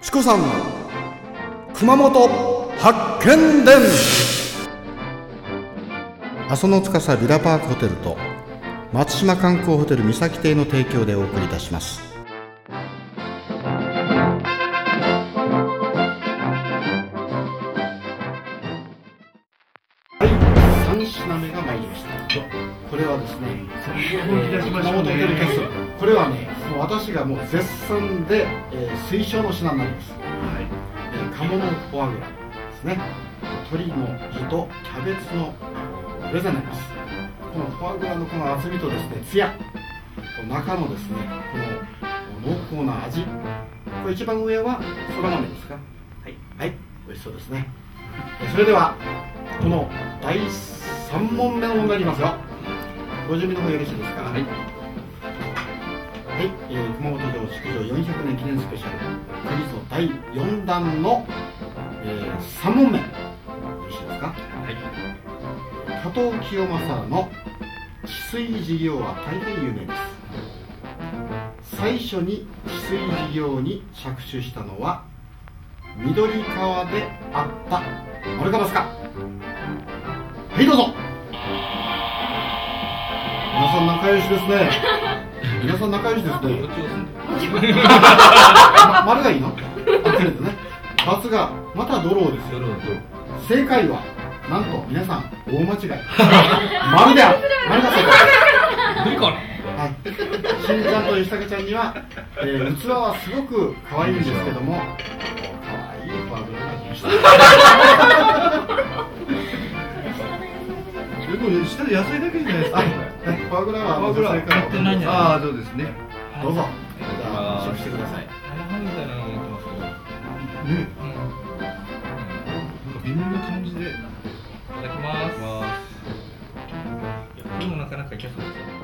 チコさん熊本発見伝。阿蘇の司ビラパークホテルと松島観光ホテル三崎邸の提供でお送りいたします。3品目が参りました。これはですね本気出しました。ね熊本ホテルキャストこれはねもう私がもう絶賛で、えー推奨の品になります。えー鴨のフォアグラですね。鶏の胃とキャベツのレザになります。このフォアグラのこの厚みとですねツヤと中のですねこの濃厚な味。これ一番上はそら豆ですか？はい。はい。美味しそうですね。えーそれではこの第3問目の問題になりますよ。ご準備の方よろしいですか？はい。はい、えー熊本城築城400年記念スペシャルクリソ第4弾の、え3問目よろしいですか？はい。加藤清正の治水事業は大変有名です。最初に治水事業に着手したのは緑川であった丸川ですか？はいどうぞ。皆さん仲良しですね。皆さん仲良しですね。ま丸がいいの？あくれてね×がまたドローですよ。正解はなんと皆さん大間違い。丸である丸が正解はい。しんちゃんと吉武ちゃんには、えー器はすごく可愛いんですけども。可愛いフォアグラが来ましたでも下で野菜だけじゃないですか。はい。フォアグラはフォアグラ。正解買ってなああそうですね。どうぞ。あます試食してくださいねなんか微妙な感じで。いいただきます。これもなかなかいけそうですよ。